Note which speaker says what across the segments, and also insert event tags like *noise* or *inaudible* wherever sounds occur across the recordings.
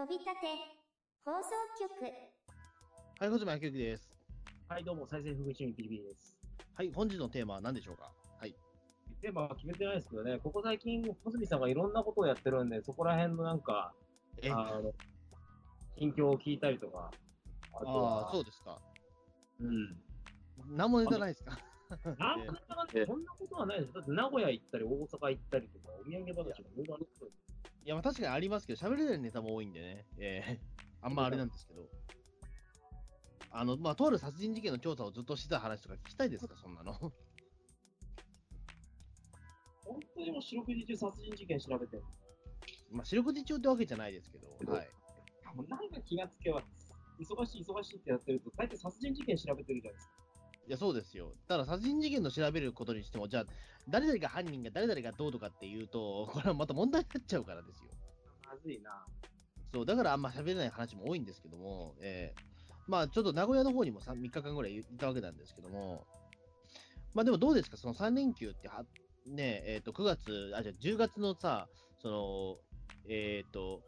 Speaker 1: 飛び立て放送局
Speaker 2: はい、穂積明之です。
Speaker 3: はい、どうも、再生福祉に PB です。
Speaker 2: はい、本日のテーマは何でしょうか？はい。
Speaker 3: テーマは決めてないですけどね、ここ最近、小杉さんがいろんなことをやってるんで、そこら辺のなんか、
Speaker 2: え、あ
Speaker 3: あの、近況を聞いたりとか、あと
Speaker 2: あそうですか。
Speaker 3: うん。
Speaker 2: 何もネタないですか？
Speaker 3: なんかなかね、そんなことはないです。だって名古屋行ったり、大阪行ったりとか、お土産話がいろいろあるんですよ
Speaker 2: いや、まあ確かにありますけど、喋れないネタも多いんでね。えー、あんまあれなんですけど。あの、まあ、とある殺人事件の調査をずっとしてた話とか聞きたいですか、そんなの。*laughs*
Speaker 3: 本当にもう四六時中殺人事件調べてる。
Speaker 2: まあ、四六時中ってわけじゃないですけど、はい。
Speaker 3: もうなんか気がつけば、忙しい忙しいってやってると、大体殺人事件調べてるじゃないですか。
Speaker 2: いや、そうですよ。ただ、殺人事件の調べることにしても、じゃあ、誰々が犯人が誰々がどうとかっていうと、これはまた問題になっちゃうからですよ。
Speaker 3: まずいな。
Speaker 2: そう、だからあんま喋れない話も多いんですけども、えーまあちょっと名古屋の方にも 3, 3日間ぐらいいたわけなんですけども、まあでもどうですか、その3連休っては、ねえ、えっ、と、9月、あ、じゃあ10月のさ、その、えっ、と、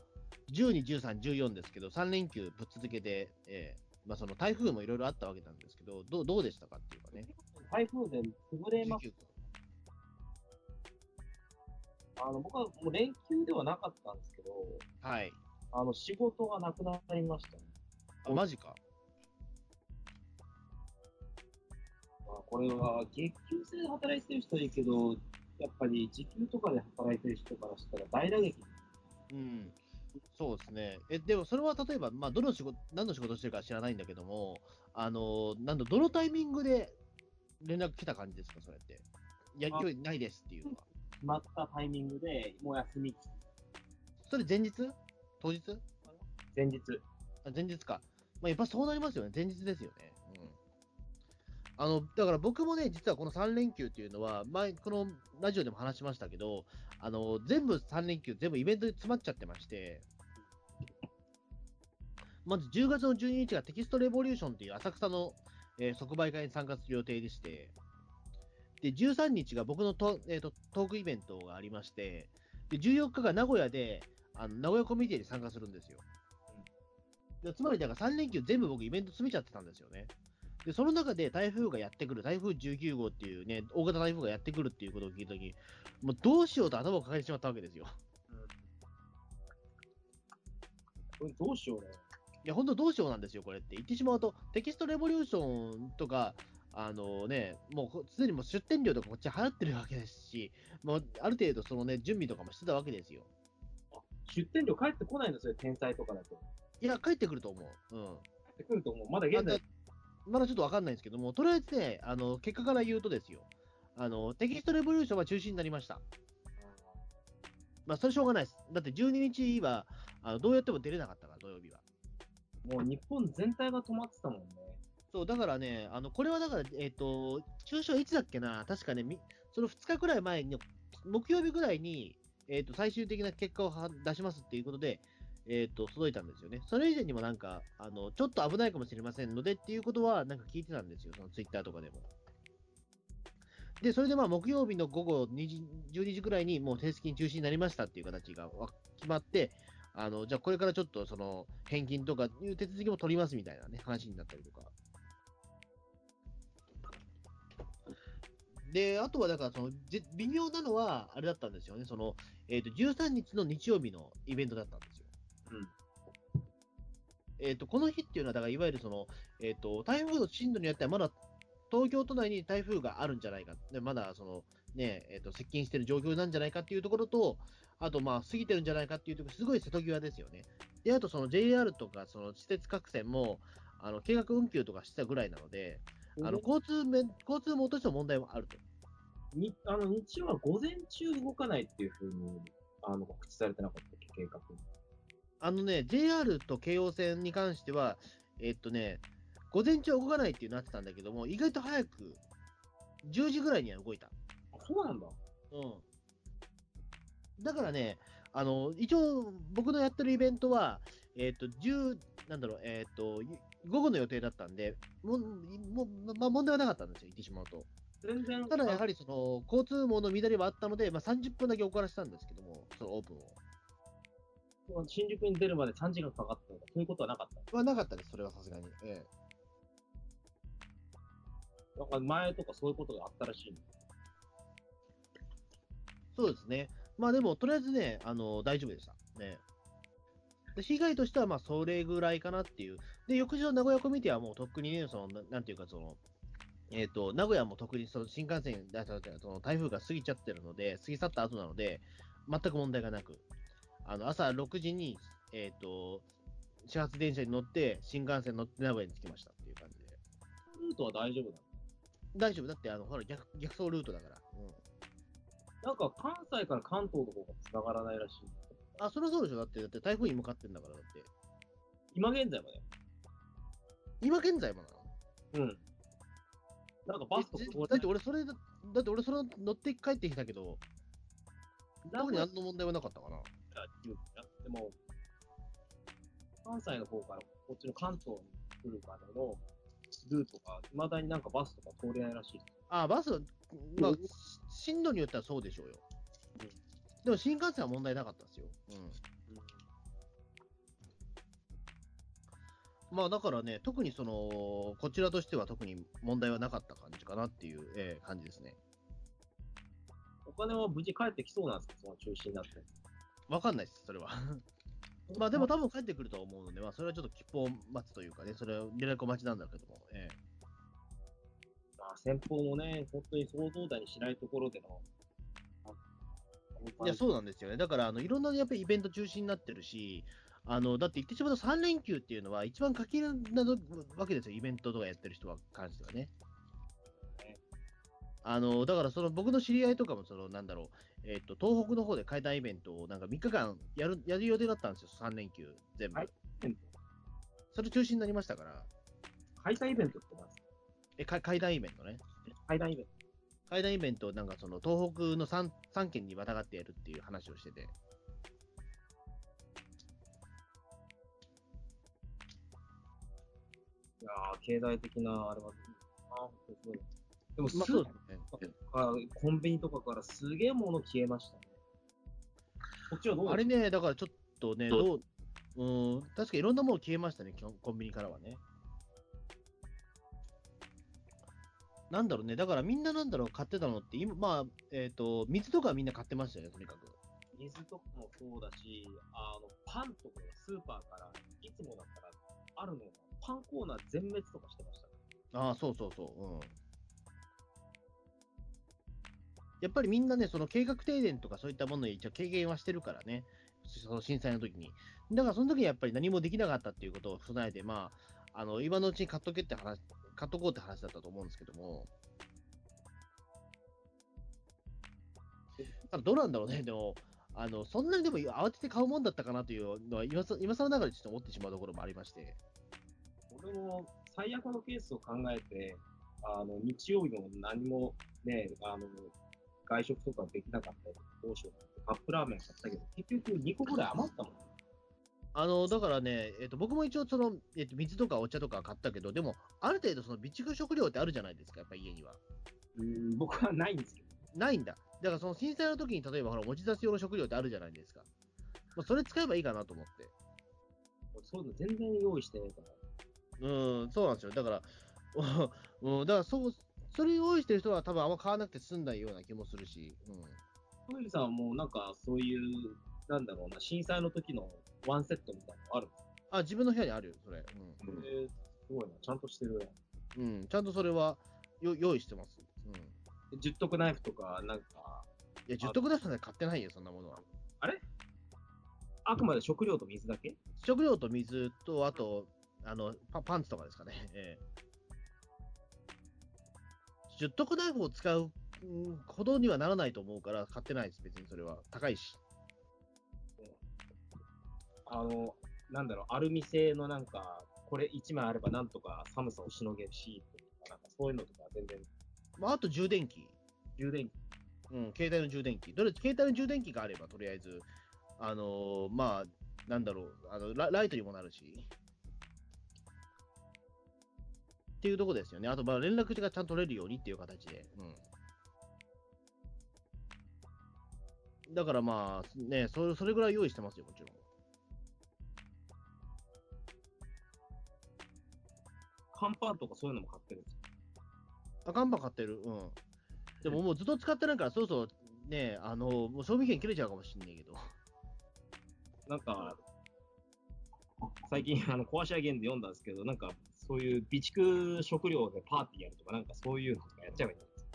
Speaker 2: 12、13、14ですけど、3連休ぶっ続けて、えーまあその台風もいろいろあったわけなんですけど、どうどうでしたかっていうかね。
Speaker 3: 台風で潰れま
Speaker 2: 19
Speaker 3: あの僕はもう連休ではなかったんですけど、
Speaker 2: はい。
Speaker 3: あの仕事がなくなりましたね。
Speaker 2: あ、マジか。
Speaker 3: まあ、これは月給制で働いてる人はいいけど、やっぱり時給とかで働いてる人からしたら大打撃。
Speaker 2: うん、そうですね。え、でもそれは例えば、まあ、どの仕事、何の仕事してるか知らないんだけども、あの、なんだ、どのタイミングで連絡来た感じですか、それって？いや、
Speaker 3: あ
Speaker 2: 今日ないですっていうのは。
Speaker 3: 決まったタイミングでもう休み、
Speaker 2: それ前日？当日？
Speaker 3: 前日。
Speaker 2: あ前日か。まあ、やっぱそうなりますよね。前日ですよね。うん。あの、だから僕もね、実はこの3連休っていうのは、前、このラジオでも話しましたけど、あの、全部3連休、全部イベントで詰まっちゃってまして、まず10月の12日がテキストレボリューションっていう浅草の、えー即売会に参加する予定でして、で、13日が僕のト,、えーとトークイベントがありまして、で、14日が名古屋で、あの名古屋コミュニティで参加するんですよ。でつまり、だから3連休全部僕イベント詰めちゃってたんですよね。で、その中で台風がやってくる、台風19号っていうね、大型台風がやってくるっていうことを聞いたとき、もうどうしようと頭を抱えてしまったわけですよ。
Speaker 3: これどうしようね。
Speaker 2: いや、本当どうしようなんですよ、これって。言ってしまうと、テキストレボリューションとか、あのね、もうこすでにもう出店料とかこっち払ってるわけですし、もうある程度そのね、準備とかもしてたわけですよ。
Speaker 3: 出店料返ってこないの、それ、天才とかだと。
Speaker 2: いや、帰ってくると思う。うん。
Speaker 3: 返ってくると思う。まだ現在、
Speaker 2: まだちょっとわかんないんですけども、とりあえずね、あの、結果から言うとですよ、あの、テキストレボリューションは中止になりました。まあ、それしょうがないです。だって12日は、あのどうやっても出れなかったから、土曜日は。
Speaker 3: もう日本全体が止まってたもんね。
Speaker 2: そう、だからね、あの、これはだから、えっ、と、中止はいつだっけな、確かね、みその2日くらい前に、木曜日ぐらいに、えっ、と、最終的な結果をは出しますっていうことで、えっ、と、届いたんですよね。それ以前にもなんか、あの、ちょっと危ないかもしれませんのでっていうことは、なんか聞いてたんですよ、そのツイッターとかでも。で、それでまあ、木曜日の午後2時、12時ぐらいに、もう正式に中止になりましたっていう形が決まって、あの、じゃあこれからちょっとその、返金とかいう手続きも取りますみたいなね、話になったりとか。で、あとはだからその、微妙なのは、あれだったんですよね、その、えっ、と、13日の日曜日のイベントだったんですよ。
Speaker 3: うん。
Speaker 2: えっ、と、この日っていうのは、だからいわゆるその、えっ、と、台風の進路によってはまだ東京都内に台風があるんじゃないか、でまだその、ね、えっ、と、接近してる状況なんじゃないかっていうところと、あと、まあ、過ぎてるんじゃないかっていうところ、すごい瀬戸際ですよね。で、あと、その JR とか、その施設各線も、あの、計画運休とかしてたぐらいなので、あの、交通面、交通網としての問題もあると。
Speaker 3: にあの日曜は午前中動かないっていうふうにあの告知されてなかったっけ、計画。
Speaker 2: あのね、JR と京王線に関しては、えっとね、午前中は動かないっていうなってたんだけども、意外と早く、10時ぐらいには動いた。
Speaker 3: あ、そうなんだ。
Speaker 2: うん。だからね、あの、一応、僕のやってるイベントは、えっ、と、10、なんだろう、えっ、と、午後の予定だったんで、もう、もうまあ、問題はなかったんですよ、言ってしまうと。
Speaker 3: 全然。
Speaker 2: ただ、やはり、その、交通網の乱れはあったので、まあ、30分だけ遅らせたんですけども、そのオープンを。
Speaker 3: 新宿に出るまで3時間かかったとか、そういうことはなかった。
Speaker 2: はなかったです、それはさすがに。え
Speaker 3: なんか前とかそういうことがあったらしい
Speaker 2: そうですね。まあでも、とりあえずね、あの大丈夫でした。ね。で被害としては、まあ、それぐらいかなっていう。で、翌日の名古屋コミュニティはもうとっくにね、その、ななんていうか、その、えっ、と、名古屋も特にその新幹線、だその台風が過ぎちゃってるので、過ぎ去った後なので、全く問題がなく、あの朝6時に、えっ、と、始発電車に乗って、新幹線乗って名古屋に着きましたっていう感じで。
Speaker 3: ルートは大丈夫なの？
Speaker 2: 大丈夫だって、あの、ほら逆、逆走ルートだから。うん。
Speaker 3: なんか関西から関東の方が繋がらないらしい。
Speaker 2: あ、そりゃそうでしょ。だって、だって台風に向かってんだから、だって。
Speaker 3: 今現在まで？
Speaker 2: 今現在もなの？
Speaker 3: うん。なんかバスと
Speaker 2: え
Speaker 3: か
Speaker 2: だって俺、それだ、だって俺、それ乗って帰ってきたけど、特に何の問題はなかったかな。
Speaker 3: でも、関西の方からこっちの関東に来るからのルートが、いまだになんかバスとか通れないらしいです。
Speaker 2: あ、バス、まあ
Speaker 3: うん、
Speaker 2: 進路によってはそうでしょうよ。でも新幹線は問題なかったですよ。うん。まあだからね、特にその、こちらとしては特に問題はなかった感じかなっていう、えー感じですね。
Speaker 3: お金は無事帰ってきそうなんですか？その中止になって。
Speaker 2: わかんないです、それは。*laughs* まあでも多分帰ってくると思うので、まあそれはちょっと吉報を待つというかね、それは連絡を待ちなんだけども、ええ
Speaker 3: まあ、先方もね、本当に想像だにしないところでの。
Speaker 2: いや、そうなんですよね。だから、あのいろんなやっぱりイベント中止になってるし、あのだって言ってしまうと3連休っていうのは一番書き入れなわけですよ、イベントとかやってる人は関してはね。あのだからその僕の知り合いとかもそのなんだろう、えっと東北の方で会談イベントをなんか3日間やるやる予定だったんですよ、3連休全部。
Speaker 3: はい
Speaker 2: それ中止になりましたから、
Speaker 3: 開催イベントってなんですか？
Speaker 2: えか会談イベントね。
Speaker 3: 会談イベント。
Speaker 2: 会談イベントをなんかその東北の 3, 3県にまたがってやるっていう話をしてて。
Speaker 3: いやー経済的なあれは、あ本当にすごい。でも、
Speaker 2: すね。
Speaker 3: パーコンビニとかからすげえもの消えましたね。こっちはどう
Speaker 2: あれね、だからちょっとね、どう、う？ん、確かいろんなもの消えましたね、コンビニからはね。なんだろうね、だからみんななんだろう、買ってたのって、今、まあ、えっ、と、水とかはみんな買ってましたよね、とにかく。
Speaker 3: 水とかもそうだし、あの、パンとかがスーパーから、いつもだったらあるのが、パンコーナー全滅とかしてましたね。
Speaker 2: ああ、そうそうそう、うん。やっぱりみんなね、その計画停電とかそういったものに一応軽減はしてるからね、その震災の時に。だからその時にやっぱり何もできなかったっていうことを備えて、まあ、あの今のうちに買っとけって話、買っとこうって話だったと思うんですけども。ただどうなんだろうね、でも、あのそんなにでも慌てて買うもんだったかなというのは今さ、今更ながらちょっと思ってしまうところもありまして。
Speaker 3: 俺も最悪のケースを考えて、あの、日曜日も何もね、あの、外食とかできなかったりどうしようかってカップラーメン買ったけど、結局2個ぐらい余ったもん。
Speaker 2: あのだからね、えっと僕も一応その、えっと水とかお茶とか買ったけど、でも、ある程度、その備蓄食料ってあるじゃないですか、やっぱり家には。
Speaker 3: うん、僕はないんですけど。
Speaker 2: ないんだ。だからその震災の時に、例えばほら持ち出し用の食料ってあるじゃないですか。まあ、それ使えばいいかなと思って。
Speaker 3: そういうの全然用意してないから。
Speaker 2: うん、そうなんですよ。だから、*laughs* うん、だからそう、それ用意してる人は多分あんま買わなくて済んだような気もするし、うん。
Speaker 3: トイレさんはもうなんかそういう、なんだろうな、震災の時のワンセットみたいなのあるんですか？
Speaker 2: あ、自分の部屋にあるよ、それ。
Speaker 3: それ、すごいな、ちゃんとしてるね。
Speaker 2: うん。うん、ちゃんとそれはよ用意してます。うん。
Speaker 3: 十徳ナイフとか、なんか、
Speaker 2: いや、十徳ナイフなんて買ってないよ、そんなものは。
Speaker 3: あくまで食料と水だけ？
Speaker 2: 食料と水と、あと、あのパパンツとかですかね。ええ十徳ナイフを使ううんほどにはならないと思うから、買ってないです、別にそれは。高いし。
Speaker 3: あの、なんだろう、アルミ製のなんか、これ1枚あればなんとか寒さをしのげるシートとか、なんかそういうのとか全然、
Speaker 2: まあ、あと充電器。
Speaker 3: 充電器
Speaker 2: うん、携帯の充電器。どれ、携帯の充電器があれば、とりあえず、あのーまあ、なんだろうあのラ、ライトにもなるし。っていうとこですよね。あと、まあ連絡がちゃんと取れるようにっていう形で。うん。だからまあ、ね、それそれぐらい用意してますよ、もちろん。
Speaker 3: カンパンとかそういうのも買ってるんですか？
Speaker 2: あ、乾パン買ってる。うん。でももうずっと使ってないから、そうそうね、あの、もう賞味期限切れちゃうかもしんないけど。
Speaker 3: なんか、最近あの壊し上げんで読んだんですけど、なんかそういう備蓄食料でパーティーやるとか、なんかそういうのとかやっちゃえばいいんです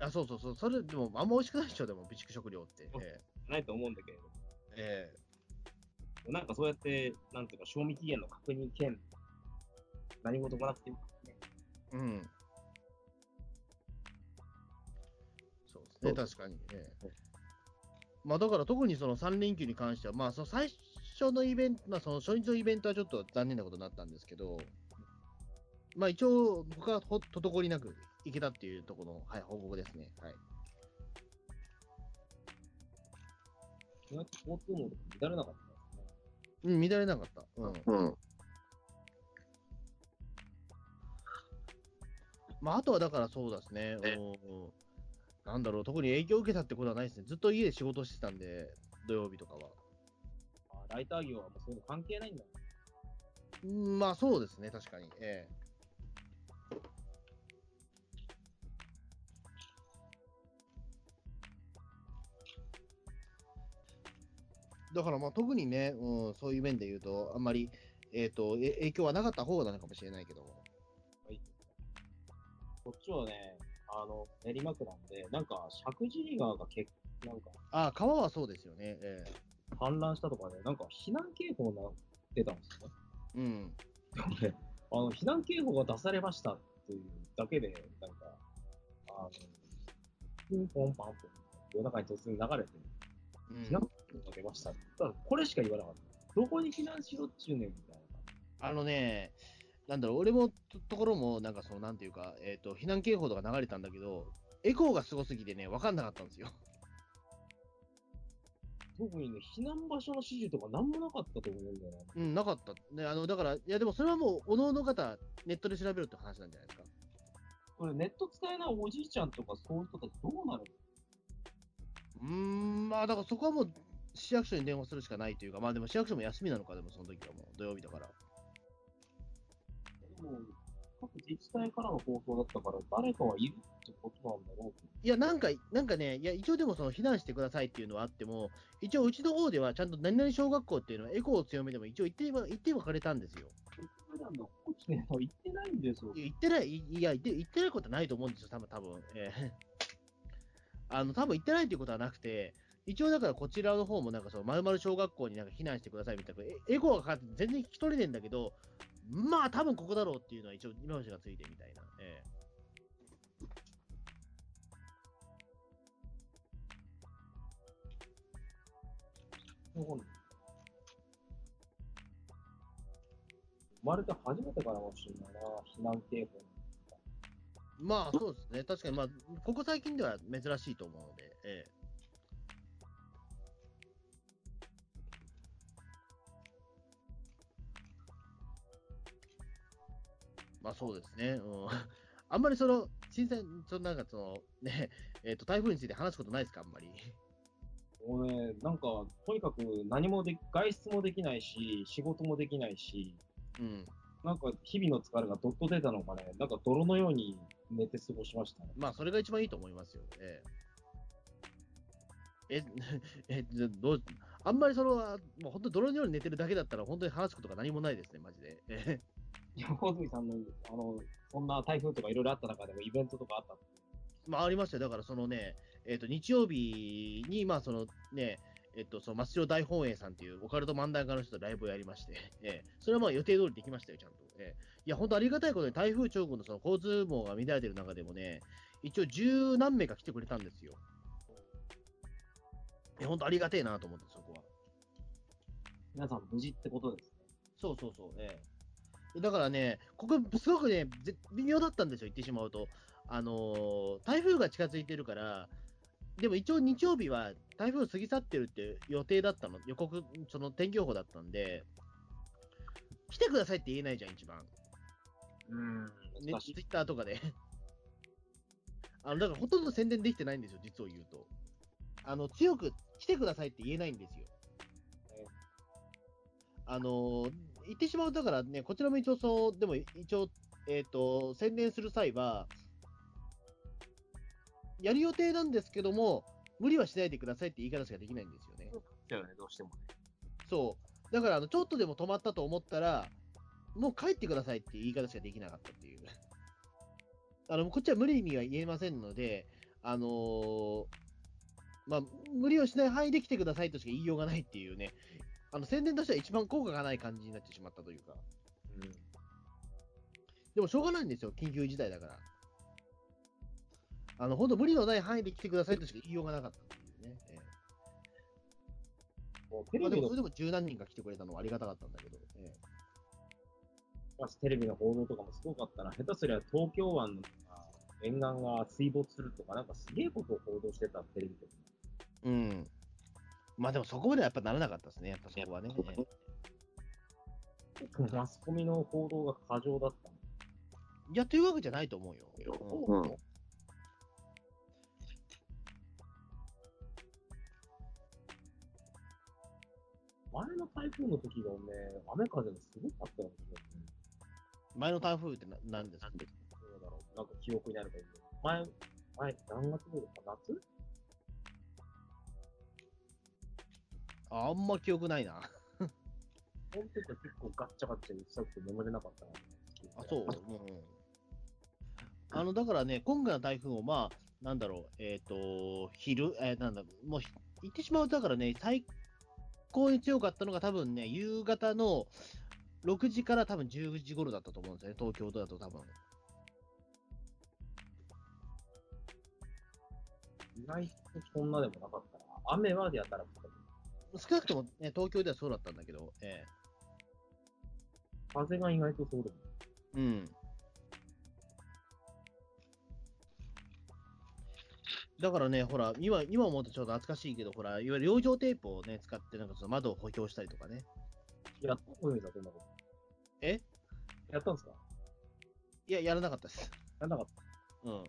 Speaker 2: あ、そうそうそう。それ、でもあんま美味しくないでしょ、でも、備蓄食料って。え
Speaker 3: ないと思うんだけれど、
Speaker 2: ええ
Speaker 3: なんかそうやって、なんていうか、賞味期限の確認兼、何事もなくていいね。
Speaker 2: えうん。そうですね、確かに。ええまあ、だから特にその3連休に関しては、まあ、その最初のイベント、まあ、その初日のイベントはちょっと残念なことになったんですけど、まあ、一応、他はほ滞りなく行けたっていうところの、はい、報告ですね。はい。
Speaker 3: 意外と交通網とか乱れなかったですね。
Speaker 2: うん、乱れなかった。うん。
Speaker 4: うん。
Speaker 2: まあ、あとはだからそうですね。
Speaker 4: ね
Speaker 2: うんなんだろう、特に影響を受けたってことはないですね。ずっと家で仕事してたんで、土曜日とかは。
Speaker 3: あライター業はもうそういうの関係ないんだ。
Speaker 2: うんまあそうですね、確かに。ええ。だからまあ特にね、うん、そういう面で言うと、あんまり、えっ、と、え影響はなかった方なのかもしれないけども。
Speaker 3: はい。こっちはね、あの、練馬区なんで、なんか、石神井川が結なんか、
Speaker 2: あ川はそうですよね。え
Speaker 3: 氾濫したとかで、なんか、避難警報が出たんですよね。
Speaker 2: えうん。
Speaker 3: であの、避難警報が出されましたっていうだけで、なんか、あの、ピンポンパンポン、夜中に突然流れて、
Speaker 2: うん
Speaker 3: 避難警報が出ました。だからこれしか言わなかった。どこに避難しろっちゅうねんみたいな。
Speaker 2: あのね、なんだろう、俺もとところも、なんかその、なんていうか、えっ、と、避難警報とか流れたんだけど、エコーがすごすぎてね、わかんなかったんですよ。
Speaker 3: 特にね、避難場所の指示とかなんもなかったと思うんだよな。
Speaker 2: うん、なかった。ね、あの、だから、いや、でもそれはもう、おのおの方、ネットで調べるって話なんじゃないですか。
Speaker 3: これネット使えないおじいちゃんとかそういう人たちどうなる
Speaker 2: うーん、まあ、だからそこはもう、市役所に電話するしかないというか、まあでも市役所も休みなのか、でもその時はもう、土曜日だから。
Speaker 3: でも、各自治体からの放送だったから、誰かはいるってことなんだろう。
Speaker 2: いや、なんか、なんかね、いや、一応でもその避難してくださいっていうのはあっても、一応うちの方ではちゃんと何々小学校っていうのはエコーを強めても一応言っては、言ってはかれたんですよ。
Speaker 3: 普段のこっちね、行ってないんですよ。
Speaker 2: 言ってない、いいや、言って言ってないことはないと思うんですよ、多分多分ええあの、多分言ってないということはなくて、一応だからこちらの方もなんかその、まるまる小学校になんか避難してくださいみたいな、えエコーがかかって全然聞き取れねえんだけど、まあ多分ここだろうっていうのは一応今星がついてみたいな。え
Speaker 3: 生まれて初めてからもしれないな、避難警報。
Speaker 2: えまあそうですね、確かにまあ、ここ最近では珍しいと思うので、ええまあそうですね。うん。*laughs* あんまりその、震災、そのなんかその、ね、えっ、と、台風について話すことないですか、あんまり。
Speaker 3: もうね、なんか、とにかく何もで、外出もできないし、仕事もできないし、
Speaker 2: うん。
Speaker 3: なんか日々の疲れがどっと出たのかね、なんか泥のように寝て過ごしましたね。
Speaker 2: まあ、それが一番いいと思いますよ。ええ。え、*laughs* え、じゃどう、あんまりその、もう本当泥のように寝てるだけだったら、本当に話すことが何もないですね、マジで。ええ
Speaker 3: いや、大泉さんの、あの、そんな台風とかいろいろあった中でもイベントとかあった
Speaker 2: まあ、ありましたよ。だから、そのね、えっ、と、日曜日に、まあ、そのね、えっ、と、その、松代大本営さんっていうオカルト漫談家の人とライブをやりまして、ええそれはまあ予定通りできましたよ、ちゃんと。ええいや、本当ありがたいことに台風直後のその交通網が乱れてる中でもね、一応十何名か来てくれたんですよ。いや、本当ありがてえなと思って、そこは。
Speaker 3: 皆さん無事ってことですね。
Speaker 2: そうそうそう、ええ。だからね、ここ、すごくね、ぜ微妙だったんですよ、言ってしまうと。あのー台風が近づいてるから、でも一応日曜日は台風過ぎ去ってるって予定だったの、予告、その天気予報だったんで、来てくださいって言えないじゃん、一番。
Speaker 3: うん、
Speaker 2: ね。ツイッターとかで。あの、だからほとんど宣伝できてないんですよ、実を言うと。あの、強く来てくださいって言えないんですよ。あの、言ってしまうとだからね、こちらも一応そう、でも一応えっ、と、宣伝する際は、やる予定なんですけども、無理はしないでくださいって言い方しかできないんですよね。
Speaker 3: だよね、どうしてもね。
Speaker 2: そう。だから、あの、ちょっとでも止まったと思ったら、もう帰ってくださいって言い方しかできなかったっていう。*laughs* あの、こっちは無理には言えませんので、あのーまあ、無理をしない範囲で来てくださいとしか言いようがないっていうね、あの、宣伝としては一番効果がない感じになってしまったというか。
Speaker 3: うん。
Speaker 2: でもしょうがないんですよ、緊急事態だから。あの、本当無理のない範囲で来てくださいとしか言いようがなかったっていうね。え
Speaker 3: もうテ
Speaker 2: えまあ、でも、それでも十何人が来てくれたのはありがたかったんだけど。ええ
Speaker 3: テレビの報道とかもすごかったな。下手すりゃ東京湾の沿岸が水没するとか、なんかすげえことを報道してた、テレビで。
Speaker 2: うん。まあでもそこまではやっぱならなかったですね、やっぱそこはね。ええ
Speaker 3: マスコミの報道が過剰だった。
Speaker 2: いや、というわけじゃないと思うよ。うん
Speaker 4: うん
Speaker 3: 前の台風の時がね、雨風がすごかったような気がする。
Speaker 2: 前の台風ってな何ですか？
Speaker 3: どうだろう。なんか記憶にあるかいいけど。前、前、何月頃か夏？
Speaker 2: ああんま記憶ないな。
Speaker 3: その時は結構ガッチャガッチャうるさくて眠れなかったな。
Speaker 2: あ、そう？うん。あの、だからね、今回の台風もまあ、なんだろう、えっ、と、昼、えーなんだ、もうひ、言ってしまうと、だからね、最高に強かったのが多分ね、夕方の6時から多分10時頃だったと思うんですよね、東京だと多分。
Speaker 3: 意外とそんなでもなかったな。雨はやたら降ったけど
Speaker 2: 少なくともね、東京ではそうだったんだけど、え
Speaker 3: 風が意外とそうでも
Speaker 2: えうん。だからね、ほら、今、今思うとちょっと懐かしいけど、ほら、いわゆる養生テープをね、使って、なんかその窓を補強したりとかね。
Speaker 3: やった小泉さん、そんなこと。
Speaker 2: え？
Speaker 3: やったんですか？
Speaker 2: いや、やらなかったです。
Speaker 3: やんなかっ
Speaker 2: うん。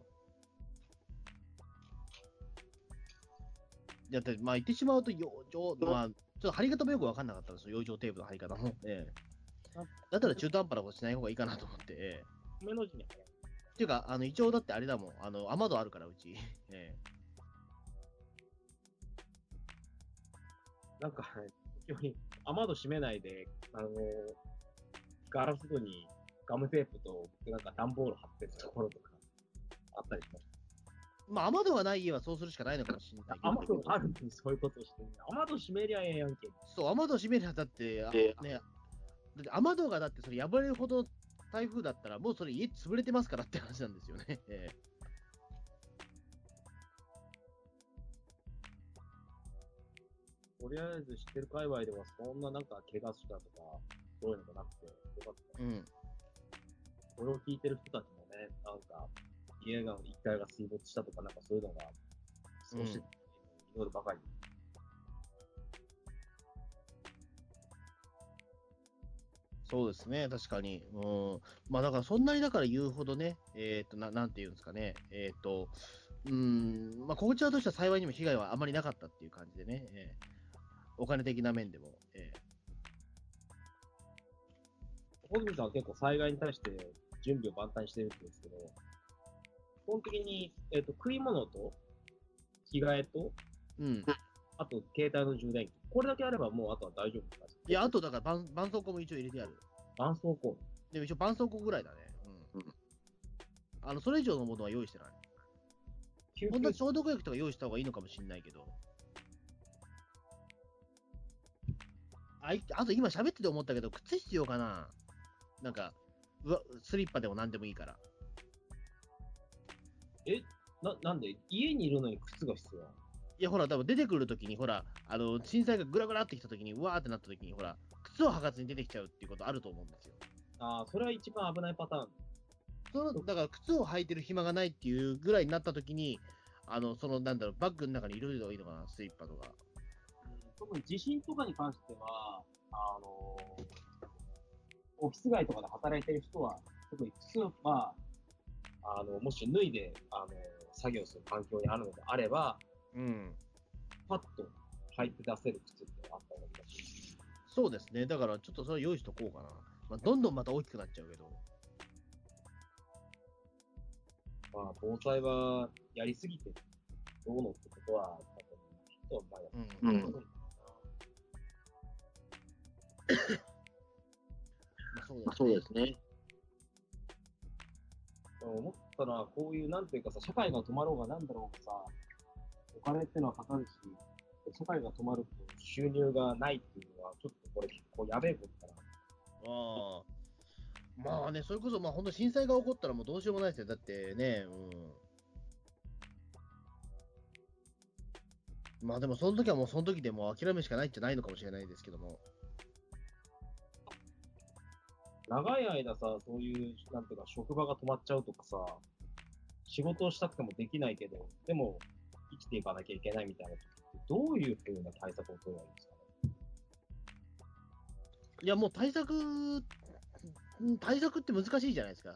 Speaker 2: だって、まあ言ってしまうと、養生、まあ、ちょっと貼り方もよくわかんなかったんですよ、養生テープの貼り方も。ええだったら中途半端なことしない方がいいかなと思って。ええ
Speaker 3: た。目の字に。
Speaker 2: っていうか、あの、一応だってあれだもん、あの、雨戸あるから、うち。*laughs* え
Speaker 3: なんか、時折、雨戸閉めないで、あのガラス戸にガムテープと、なんか段ボール貼ってるところとか、あったりします。
Speaker 2: えまあ、雨戸がない家はそうするしかないのかもしれないけど。
Speaker 3: 雨戸があるのにそういうことをしてる雨戸閉めりゃええやんけ。
Speaker 2: そう、雨戸閉めりゃだって、ね、だって雨戸がだってそれ破れるほどの台風だったら、もうそれ家潰れてますからって話なんですよね。ええ
Speaker 3: とりあえず知ってる界隈では、そんななんか怪我したとか、そういうのもなくて、よかった。
Speaker 2: うん。
Speaker 3: これを聞いてる人たちもね、なんか、家が一階が水没したとか、なんかそういうのが、少し、
Speaker 2: うん。
Speaker 3: 祈るばかり。
Speaker 2: そうですね、確かに。うん。まあだからそんなにだから言うほどね、えっ、とな、なんて言うんですかね、えっ、と、うん、まあこちらとしては幸いにも被害はあまりなかったっていう感じでね、ええお金的な面でも、ええ
Speaker 3: 小泉さんは結構災害に対して準備を万端にしてるって言うんですけど、基本的に、えっ、と、食い物と、着替えと、
Speaker 2: うん。
Speaker 3: あと、携帯の充電器。これだけあればもうあとは大丈夫ですか
Speaker 2: いや、あとだから絆絆創膏も一応入れてある。
Speaker 3: 絆創膏。
Speaker 2: でも一応絆創膏ぐらいだね。うん。あの、それ以上のものは用意してない。
Speaker 3: 救
Speaker 2: 本当は
Speaker 3: 急
Speaker 2: 消毒薬とか用意した方がいいのかもしれないけど。あいあと今喋ってて思ったけど、靴必要かななんか、うわスリッパでも何でもいいから。
Speaker 3: えな、なんで？家にいるのに靴が必要なの？
Speaker 2: いや、ほら、多分出てくるときに、ほら、あの、震災がぐらぐらってきたときに、うわーってなったときに、ほら、靴を履かずに出てきちゃうっていうことあると思うんですよ。
Speaker 3: ああ、それは一番危ないパターン。
Speaker 2: その、だから靴を履いてる暇がないっていうぐらいになったときに、あの、その、なんだろう、バッグの中に入れるのがいいのかな、スリッパとか。
Speaker 3: 特に地震とかに関しては、あのオフィス街とかで働いてる人は、特に靴は、あの、もし脱いで、あの作業する環境にあるのであれば、
Speaker 2: うん。
Speaker 3: パッと履いて出せる靴ってあった方がいいらしい。
Speaker 2: そうですね。だから、ちょっとそれ用意しとこうかな。まあ、どんどんまた大きくなっちゃうけど。
Speaker 3: まあ、防災はやりすぎてどうのってことは、多分きっと、まあ、
Speaker 2: うん。
Speaker 3: ぱり
Speaker 2: まあそうですね。
Speaker 4: ね。
Speaker 3: 思ったのは、こういう、なんていうかさ、社会が止まろうがなんだろうがさ、お金ってのはかかるし、社会が止まると収入がないっていうのは、ちょっとこれ結構やべえことだな。
Speaker 2: あ。まあね、それこそ、まあ本当震災が起こったらもうどうしようもないですよ。だってね、うん。まあでもその時はもうその時でも諦めしかないんじゃないのかもしれないですけども。
Speaker 3: 長い間さ、そういう、なんていうか、職場が止まっちゃうとかさ、仕事をしたくてもできないけど、でも生きていかなきゃいけないみたいな時って、どういうふうな対策を取ればいいんですかね？
Speaker 2: いやもう対策、うん対策って難しいじゃないですか。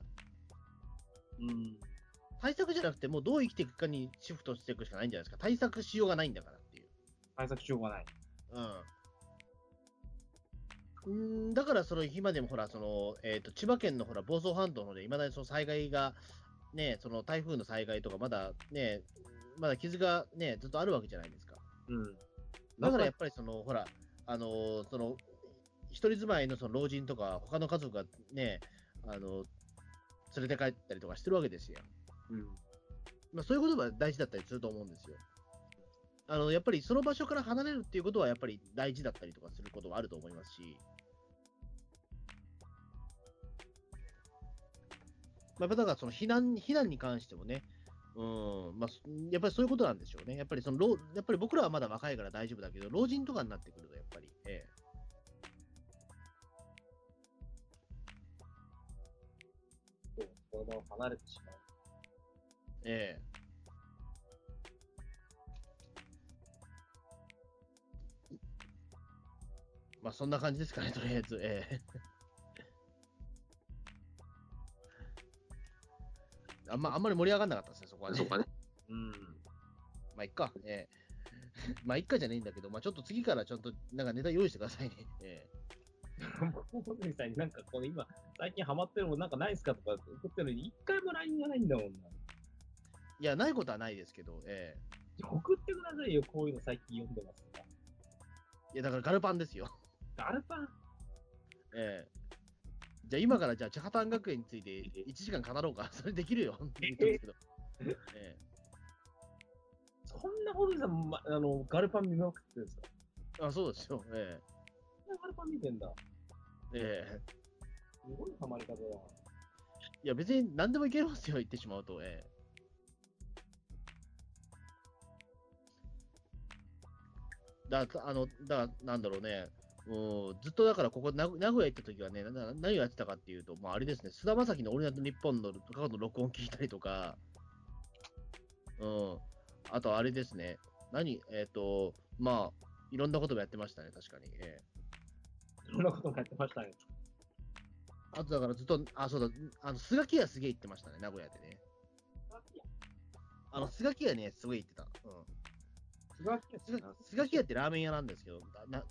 Speaker 3: うん。
Speaker 2: 対策じゃなくて、もうどう生きていくかにシフトしていくしかないんじゃないですか。対策しようがないんだからっていう。
Speaker 3: 対策しようがない。
Speaker 2: うん。うんだから、その今でもほら、その、えっ、と、千葉県のほら、房総半島の方で、いまだにその災害が、ね、その台風の災害とか、まだね、まだ傷がね、ずっとあるわけじゃないですか。
Speaker 3: うん。
Speaker 2: だからやっぱりその、ほら、あのーその、一人住まいのその老人とか、他の家族がね、あの連れて帰ったりとかしてるわけですよ。
Speaker 3: うん。
Speaker 2: まあ、そういうことが大事だったりすると思うんですよ。あのやっぱりその場所から離れるっていうことはやっぱり大事だったりとかすることはあると思いますし、まあ、だからその避難避難に関してもね、うんまあ、そやっぱりそういうことなんでしょうね。やっぱりその老やっぱり僕らはまだ若いから大丈夫だけど、老人とかになってくると、やっぱり、え
Speaker 3: そう、そのまま離れてしまう。
Speaker 2: えええまあそんな感じですかね、とりあえず。ええあんまあんまり盛り上がんなかったですね、そこはね。
Speaker 4: そうかね。
Speaker 3: うん。
Speaker 2: まあ、いっか。ええ *laughs* まあ、いっかじゃないんだけど、まあ、ちょっと次からちゃんと、なんかネタ用意してくださいね。え
Speaker 3: 小泉さんになんかこの今、最近ハマってるもんなんかないっすかとか送ってるのに、一回も LINE がないんだもんな。
Speaker 2: えいや、ないことはないですけど、え
Speaker 3: 送ってくださいよ、こういうの最近読んでますから。
Speaker 2: えいや、だからガルパンですよ。
Speaker 3: ガルパン
Speaker 2: ええじゃあ今から、じゃあ、千畑学園について1時間語ろうか。*laughs* それできるよ。言ってますけど。え
Speaker 3: そんなことでさ、ま、あの、ガルパン見まくってるんですか？
Speaker 2: えあ、そうですよ。え
Speaker 3: そんなガルパン見てんだ。
Speaker 2: えええ
Speaker 3: すごいハマり方だ。
Speaker 2: いや、別に何でもいけますよ、言ってしまうと。ええだあの、だなんだろうね。うん、ずっとだから、ここ、名古名古屋行った時はね、何をやってたかっていうと、まあ、あれですね、菅田将暉の俺らと日本の過去の録音聞いたりとか、うん、あとあれですね、何、えっ、と、まあ、いろんなこともやってましたね、確かに。ええ
Speaker 3: そんなこともやってましたね。
Speaker 2: あとだからずっと、あ、そうだ、あの、菅木屋すげえ行ってましたね、名古屋でね。あの、菅木屋ね、すごい行ってた。うん。菅菅木屋ってラーメン屋なんですけど、な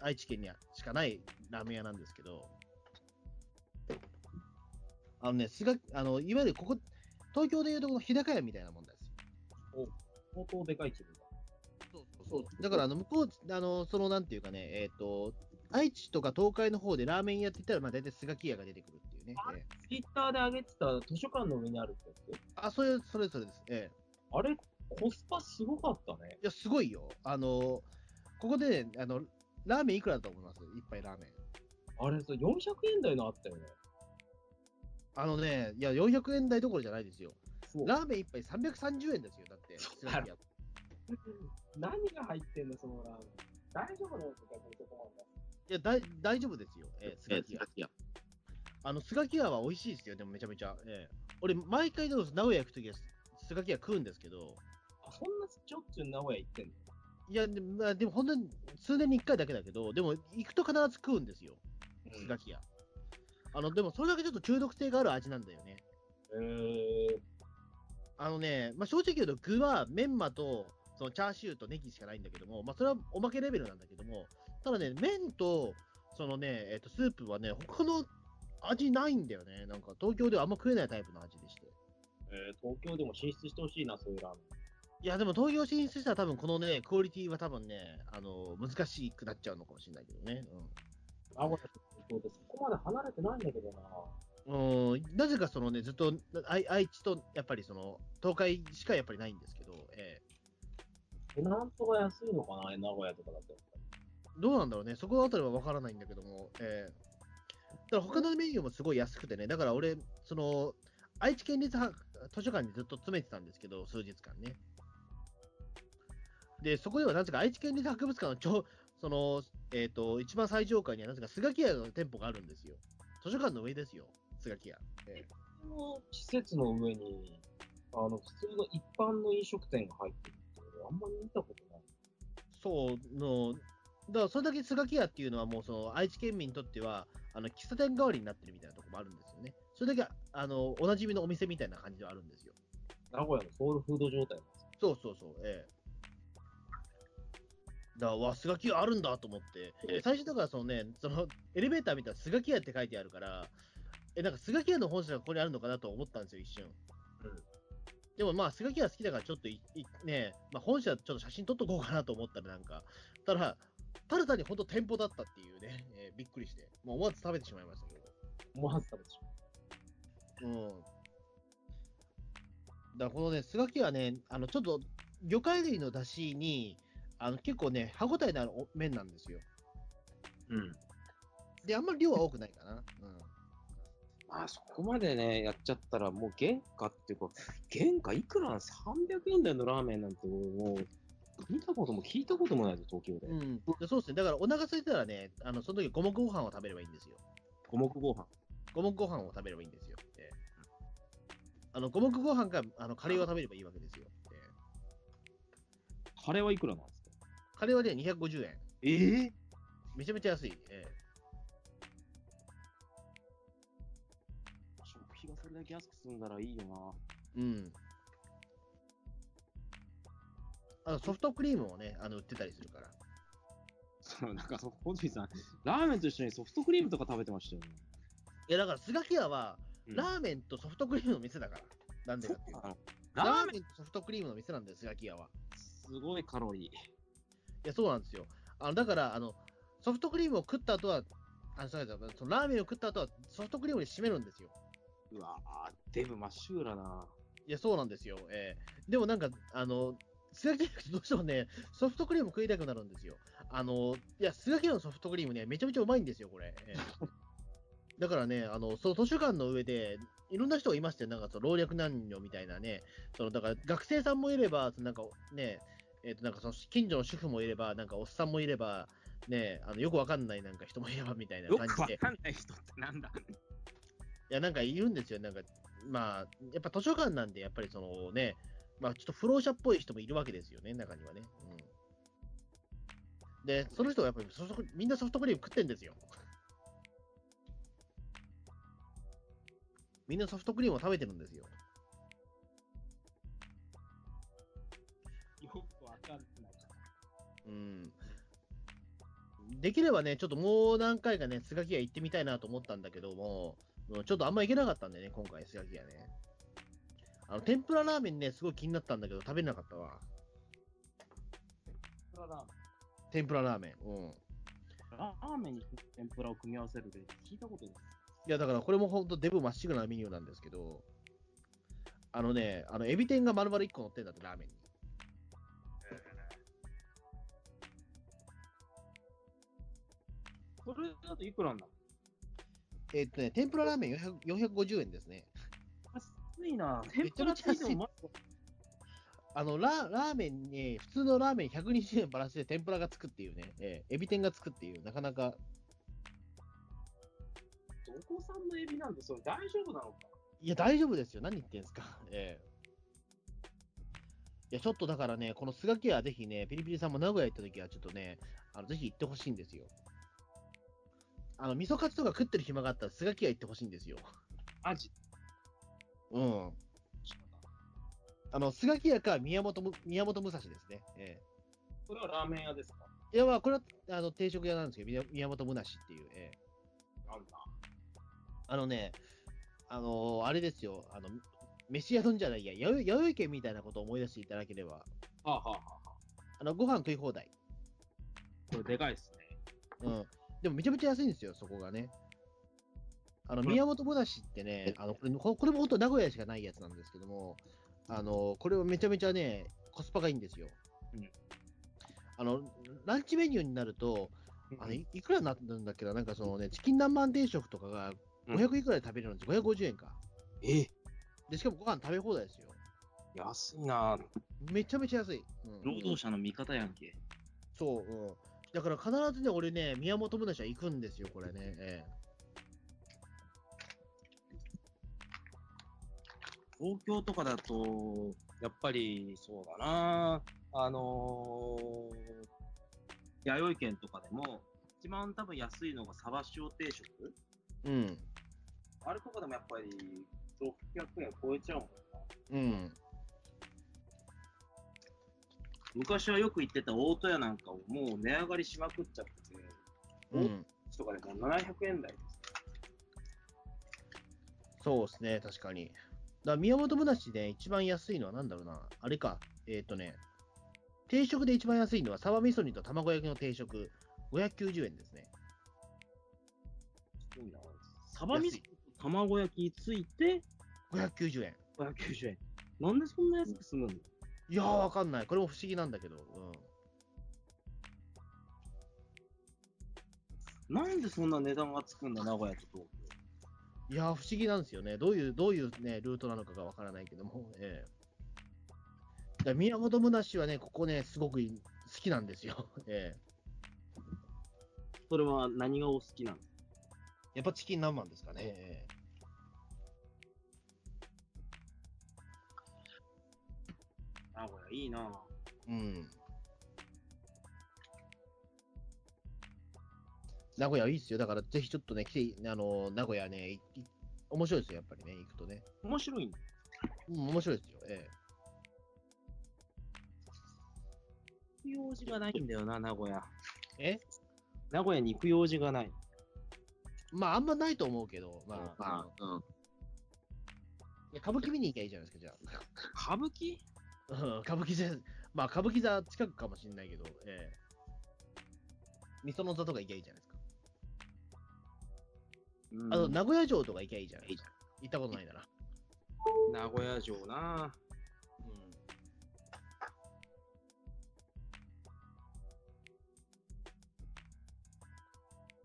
Speaker 2: 愛知県にしかないラーメン屋なんですけど、あのね、菅あのいわゆるここ、東京でいうとこの日高屋みたいなもんですよ。
Speaker 3: 相当でかい規模だ。
Speaker 2: そうだからあの向こう、あのそのなんていうかね、えっ、と、愛知とか東海の方でラーメン屋って言ったら、まあ、大体菅木屋が出てくるっていうね。ええ
Speaker 3: ツイッターで上げてた図書館の上にあるってやつ？
Speaker 2: あ、それ、それそれです。ええ
Speaker 3: あれ、コスパすごかったね。
Speaker 2: いや、すごいよ。あの、ここで、ね、あの、ラーメンいくらだと思います？一杯ラーメン。
Speaker 3: あれさ、400円台のあったよね。
Speaker 2: あのね、いや、400円台どころじゃないですよ。ラーメン一杯330円ですよ、だって。
Speaker 3: 何が入ってんの、そのラーメン。大丈夫なの逆にそこなんだ。
Speaker 2: いや、だい大丈夫ですよ、えー、菅木屋。
Speaker 4: いや、
Speaker 2: あの、菅木屋は美味しいですよ、でもめちゃめちゃ。ええ俺、毎回名古屋行くときは菅木屋食うんですけど、
Speaker 3: あ、そんなしょっちゅう名古屋行ってんの？
Speaker 2: いや、でも、まあ、でも本当に数年に1回だけだけど、でも行くと必ず食うんですよ、菅木屋。あの、でもそれだけちょっと中毒性がある味なんだよね。
Speaker 3: へえ
Speaker 2: あのね、まあ、正直言うと具はメンマとそのチャーシューとネギしかないんだけども、まあ、それはおまけレベルなんだけども、ただね、麺とそのね、えっとスープはね、他の味ないんだよね。なんか東京ではあんま食えないタイプの味でして。
Speaker 3: えー東京でも進出してほしいな、そういうラーメン。
Speaker 2: いや、でも東京進出したら多分このね、クオリティは多分ね、あの、難しくなっちゃうのかもしれないけどね。
Speaker 3: 名古屋と東京でそこまで離れてないんだけどな。
Speaker 2: うん。うん、なぜかそのね、ずっと愛愛知とやっぱりその、東海しかやっぱりないんですけど、え
Speaker 3: テナントが安いのかな、名古屋とかだと。
Speaker 2: ーどうなんだろうね、そこのあたりは分からないんだけども、えー、だから他のメニューもすごい安くてね、だから俺、その、愛知県立は図書館にずっと詰めてたんですけど、数日間ね。で、そこではなぜか愛知県立博物館のちょ、*laughs* その、えっ、と、一番最上階にはなぜかスガキ屋の店舗があるんですよ。図書館の上ですよ、スガキ屋。え
Speaker 3: この施設の上に、あの、普通の一般の飲食店が入ってるって俺あんまり見たことない。
Speaker 2: そうの、だからそれだけスガキ屋っていうのはもうその愛知県民にとっては、あの、喫茶店代わりになってるみたいなところもあるんですよね。それだけ、あの、おなじみのお店みたいな感じではあるんですよ。
Speaker 3: 名古屋のソウルフード状態なんですよ。
Speaker 2: そうそうそう、ええ。だから、わ、スガキ屋あるんだと思って、で最初だからそのね、そのエレベーター見たらスガキ屋って書いてあるから、え、なんかスガキ屋の本社がここにあるのかなと思ったんですよ、一瞬。
Speaker 3: うん
Speaker 2: でもまあ、スガキ屋好きだから、ちょっといいね、まあ、本社ちょっと写真撮っとこうかなと思ったら、なんか、ただ、ただ単に本当店舗だったっていうね、えーびっくりして、もう思わず食べてしまいましたけど。
Speaker 3: 思わず食べてしまう。
Speaker 2: うん。だこのね、スガキはね、あの、ちょっと、魚介類の出汁に、あの、結構ね、歯応えのあるお麺なんですよ。
Speaker 3: うん。
Speaker 2: で、あんまり量は多くないかな。うん。
Speaker 4: まあそこまでね、やっちゃったら、もう原価っていうか、原価いくらなん ?300 円台のラーメンなんてもう、見たことも聞いたこともないぞ、東京で。
Speaker 2: うん、でそうですね。だから、お腹空いてたらね、あの、その時五目ご飯を食べればいいんですよ。
Speaker 4: 五目ご飯。
Speaker 2: 五目ご飯を食べればいいんですよ。ええあの、五目ご飯か、あの、カレーを食べればいいわけですよ。ええ
Speaker 4: カレーはいくらなんですか？
Speaker 2: カレーはね、250円。
Speaker 4: ええ？
Speaker 2: めちゃめちゃ安い。ええ
Speaker 4: 食費がそれだけ安く済んだらいいよな。
Speaker 2: うん。あのソフトクリームをね、あの売ってたりするから。
Speaker 4: そう、なんかそ、小泉さん、ラーメンと一緒にソフトクリームとか食べてましたよね。
Speaker 2: いや、だから、スガキ屋は、
Speaker 4: うん
Speaker 2: ラーメンとソフトクリームの店だから。なんでかっていうと。ラ
Speaker 4: ラーメン？
Speaker 2: ーメンとソフトクリームの店なんだよ、スガキ屋は。
Speaker 4: すごいカロリー。
Speaker 2: いや、そうなんですよ。あのだから、あの、ソフトクリームを食った後は、あの、そのラーメンを食った後はソフトクリームで締めるんですよ。
Speaker 4: うわぁ、デブまっしぐらな。
Speaker 2: いや、そうなんですよ。えーでもなんか、あの、スガキ屋ってどうしてもね、ソフトクリーム食いたくなるんですよ。あの、いや、スガキ屋のソフトクリームね、めちゃめちゃうまいんですよ、これ。えー *laughs* だからね、あの、その図書館の上で、いろんな人がいましたよ。なんか、その老若男女みたいなね。その、だから、学生さんもいれば、そのなんかね、えっ、と、なんかその、近所の主婦もいれば、なんか、おっさんもいれば、ね、あの、よくわかんないなんか人もいればみたいな
Speaker 4: よ
Speaker 2: 感じで。
Speaker 4: くわかんない人ってなんだ？
Speaker 2: いや、なんかいるんですよ。なんか、まあ、やっぱ図書館なんで、やっぱりそのね、まあ、ちょっと不老者っぽい人もいるわけですよね、中にはね。うん。で、その人はやっぱりソフトクみんなソフトクリーム食ってんですよ。みんなソフトクリームを食べてるんですよ。
Speaker 4: よ
Speaker 2: うん。できればね、ちょっともう何回かね、スガキ屋行ってみたいなと思ったんだけども、うんちょっとあんま行けなかったんでね、今回、スガキ屋ね。あの、天ぷらラーメンね、すごい気になったんだけど、食べれなかったわ。天ぷらラーメン。うん。
Speaker 4: ラーメンに天ぷらを組み合わせるで聞いたことない。
Speaker 2: いや、だからこれも本当デブまっしぐらなメニューなんですけど、あのね、あの、エビ天が丸々1個乗ってんだって、ラーメンに。
Speaker 4: それだといくらなんだ
Speaker 2: えっとね、天ぷらラーメン400 450円ですね。
Speaker 4: 安いな。天ぷらついてもま
Speaker 2: あのラ、ラーメンに、普通のラーメン120円バラして天ぷらがつくっていうね、えーエビ天がつくっていう、なかなか、
Speaker 4: どこ産のエビなんでそれ大丈夫なのか？
Speaker 2: いや、大丈夫ですよ。何言ってんすか？ええいや、ちょっとだからね、このスガキ屋ぜひね、ピリピリさんも名古屋行った時は、ちょっとね、あのぜひ行ってほしいんですよ。あの、味噌カツとか食ってる暇があったら、スガキ屋行ってほしいんですよ。
Speaker 4: マジ？
Speaker 2: うん。あの、スガキ屋か宮本む、宮本武蔵ですね。え
Speaker 3: それはラーメン屋ですか？
Speaker 2: えいや、まあ、これは、あの、定食屋なんですけど、宮宮本武蔵っていう、ええ
Speaker 3: なんだ。
Speaker 2: あのね、あのーあれですよ、あの、飯屋丼じゃないや、やよ弥生県みたいなことを思い出していただければ、
Speaker 3: はあ、はあはあはあ、
Speaker 2: あのご飯食い放題。
Speaker 3: これでかいっすね。
Speaker 2: うん。でもめちゃめちゃ安いんですよ、そこがね。あの、
Speaker 3: うん
Speaker 2: 宮本もだしってね、あの、これ、ここれも本当名古屋しかないやつなんですけども、あの、これはめちゃめちゃね、コスパがいいんですよ。
Speaker 3: うん
Speaker 2: あの、ランチメニューになると、あのいいくらになるんだっけな、なんかそのね、チキン南蛮定食とかが
Speaker 3: うん
Speaker 2: 500いくらで食べれるんですよ、550円か。
Speaker 3: え？
Speaker 2: で、しかもご飯食べ放題ですよ。
Speaker 3: 安いな
Speaker 2: めちゃめちゃ安い。うん、
Speaker 5: 労働者の味方やんけ。
Speaker 2: そう、うん。だから必ずね、俺ね、宮本むなしは行くんですよ、これね。え
Speaker 3: 東京とかだと、やっぱりそうだなあのー、弥生県とかでも、一番多分安いのがサバ塩定食
Speaker 2: えうん。
Speaker 3: あれとかでもやっぱり600円超えちゃうもんな。
Speaker 2: うん。
Speaker 3: 昔はよく行ってた大戸屋なんかをもう値上がりしまくっちゃってて、
Speaker 2: うん。
Speaker 3: とかでもう700円台です。
Speaker 2: そうですね、確かに。だ宮本むなしで一番安いのはなんだろうな。あれか。えっ、とね、定食で一番安いのは、サバ味噌煮と卵焼きの定食、590円ですね。
Speaker 3: いいなサバ味噌と卵焼きついて
Speaker 2: 590円。
Speaker 3: 590円。なんでそんな安く済むの？
Speaker 2: いやー、わかんない。これも不思議なんだけど。うん。
Speaker 3: なんでそんな値段がつくんだ、名古屋と東京。
Speaker 2: いやー、不思議なんですよね。どういう、どういうね、ルートなのかがわからないけども。ええだ宮本むなしはね、ここね、すごく好きなんですよ。ええ
Speaker 3: それは何がお好きなの？
Speaker 2: やっぱチキン南蛮ですかね。ええ
Speaker 3: 名古屋いいな
Speaker 2: うん。名古屋いいっすよ。だからぜひちょっとね、来て、あの、名古屋ね、いい面白いですよ、やっぱりね、行くとね。
Speaker 3: 面白いんだ。
Speaker 2: うん、面白いですよ。え
Speaker 3: 行く用事がないんだよな、名古屋。
Speaker 2: え？え
Speaker 3: 名古屋に行く用事がない。
Speaker 2: まあ、あんまないと思うけど、まあ、
Speaker 5: うん。
Speaker 2: いや歌舞伎見に行きゃいいじゃないですか、じゃ
Speaker 3: 歌舞伎？
Speaker 2: あ。うん歌舞伎座、まあ、歌舞伎座近くかもしれないけど、ええみその座とか行きゃいいじゃないですか。あと、名古屋城とか行きゃいいじゃない。行ったことないなら。
Speaker 3: 名古屋城な
Speaker 2: うん。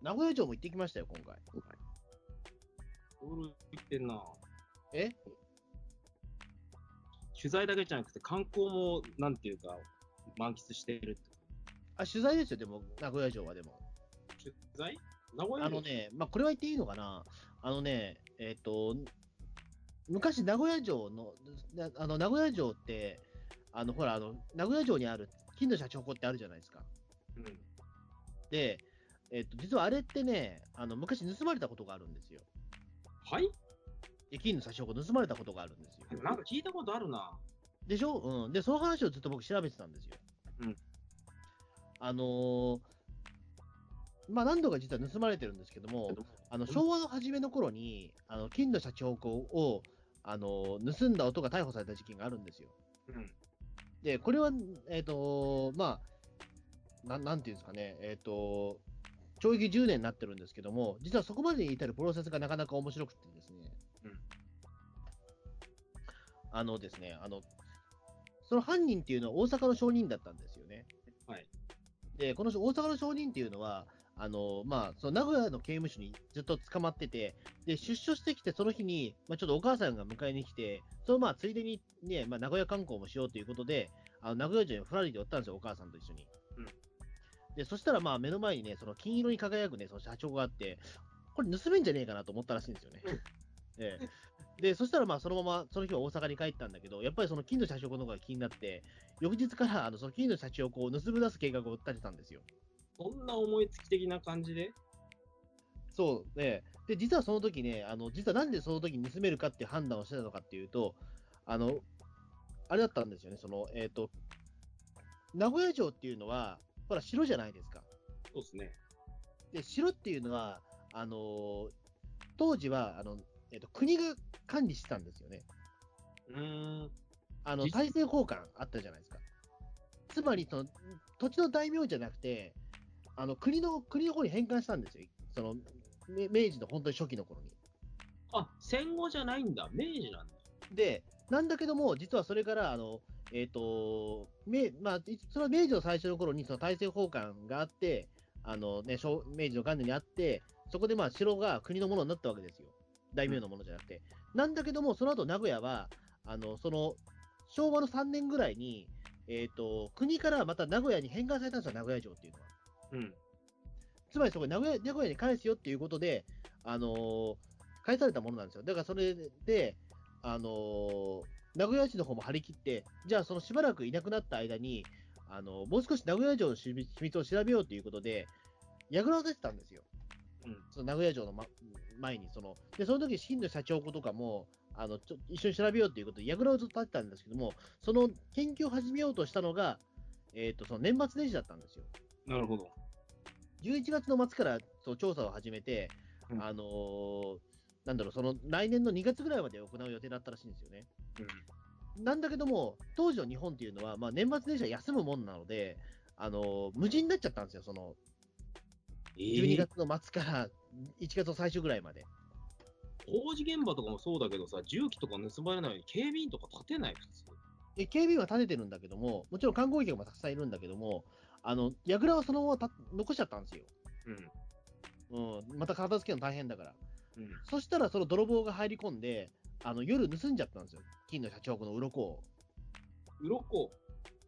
Speaker 2: 名古屋城も行ってきましたよ、今回。
Speaker 3: オール行ってんな
Speaker 2: え？
Speaker 3: 取材だけじゃなくて観光も、なんていうか、満喫してるって。
Speaker 2: あ、取材ですよ、でも、名古屋城はでも。
Speaker 3: 取材？名古屋城？
Speaker 2: あのね、まあ、これは言っていいのかな？あのね、えっ、と、昔、名古屋城の、なあの、名古屋城って、あの、ほら、あの、名古屋城にある金の社長ってあるじゃないですか。
Speaker 3: うん。
Speaker 2: で、えっ、と、実はあれってね、あの、昔盗まれたことがあるんですよ。
Speaker 3: はい？
Speaker 2: で金の差し子盗まれたことがあるんですよ。
Speaker 3: なんか聞いたことあるな。
Speaker 2: でしょ？うん。で、その話をずっと僕調べてたんですよ。
Speaker 3: うん。
Speaker 2: あのーまあ何度か実は盗まれてるんですけども、あの昭和の初めの頃に、あの金のシャチホコを、あのー盗んだ男が逮捕された事件があるんですよ。
Speaker 3: うん。
Speaker 2: で、これは、えっ、とまあ、なんなんていうんですかね、えっ、と、懲役10年になってるんですけども、実はそこまでに至るプロセスがなかなか面白くてですね、
Speaker 3: うん
Speaker 2: あのですね、あの、その犯人っていうのは大阪の証人だったんですよね。
Speaker 3: はい。
Speaker 2: で、この大阪の証人っていうのは、あの、まあ、その名古屋の刑務所にずっと捕まってて、で、出所してきて、その日に、まあ、ちょっとお母さんが迎えに来て、そのまあ、ついでにね、まあ、名古屋観光もしようということで、あの名古屋城にフラリで寄ったんですよ、お母さんと一緒に。
Speaker 3: うん
Speaker 2: で、そしたら、まあ、目の前にね、その金色に輝くね、その社長があって、これ盗めんじゃねえかなと思ったらしいんですよね。ええ。で、そしたら、まあ、そのまま、その日は大阪に帰ったんだけど、やっぱりその金の社長の方が気になって、翌日から、あの、その金の社長をこう、盗み出す計画を立てたんですよ。
Speaker 3: そんな思いつき的な感じで？
Speaker 2: そう、ね、で、実はその時ね、あの、実はなんでその時に盗めるかっていう判断をしてたのかっていうと、あの、あれだったんですよね、その、えっ、と、名古屋城っていうのは、ほら、城じゃないですか。
Speaker 3: そうですね。
Speaker 2: で、城っていうのは、あのー当時は、あの、えっ、と、国が管理してたんですよね。
Speaker 4: うーん。
Speaker 2: あの、
Speaker 4: 実
Speaker 2: 大政奉還あったじゃないですか。つまり、その、土地の大名じゃなくて、あの、国の、国の方に返還したんですよ。その、め明治の本当に初期の頃に。
Speaker 4: あ、戦後じゃないんだ。明治なんだ。
Speaker 2: で、なんだけども、実はそれから、あの、えっ、と、明、まあ、いその明治の最初の頃に、その大政奉還があって、あのね、昭明治の元年にあって、そこでまあ、城が国のものになったわけですよ。大名のものじゃなくて。なんだけども、その後名古屋は、あの、その、昭和の3年ぐらいに、えっ、と、国からまた名古屋に返還されたんですよ、名古屋城っていうのは。
Speaker 4: うん。
Speaker 2: つまりそこに名古屋名古屋に返すよっていうことで、あのー返されたものなんですよ。だからそれで、あのー名古屋市の方も張り切って、じゃあそのしばらくいなくなった間に、あのーもう少し名古屋城の秘密を調べようということで、櫓を出てたんですよ。
Speaker 4: うん。
Speaker 2: その名古屋城の、ま、前にその、で、その時新の社長とかも、あのちょ一緒に調べようということで、櫓をずっと立ってたんですけども、その研究を始めようとしたのが、えっ、と、その年末年始だったんですよ。
Speaker 4: なるほど。
Speaker 2: 11月の末からそう調査を始めて、
Speaker 4: うん
Speaker 2: あのーなんだろう、その来年の2月ぐらいまで行う予定だったらしいんですよね。なんだけども、当時の日本っていうのは、まあ、年末年始は休むもんなので、あのー無人になっちゃったんですよ、その12月の末から1月の最初ぐらいまで。
Speaker 4: 工事現場とかもそうだけどさ、重機とか盗まれないように警備員とか立てない、普通。
Speaker 2: で警備員は立ててるんだけども、もちろん観光客もたくさんいるんだけども、あの櫓はそのままた残しちゃったんですよ。
Speaker 4: うん。
Speaker 2: うん、また片付けるの大変だから。
Speaker 4: うん。
Speaker 2: そしたらその泥棒が入り込んで、あの夜盗んじゃったんですよ、金の社長の鱗を。
Speaker 4: 鱗？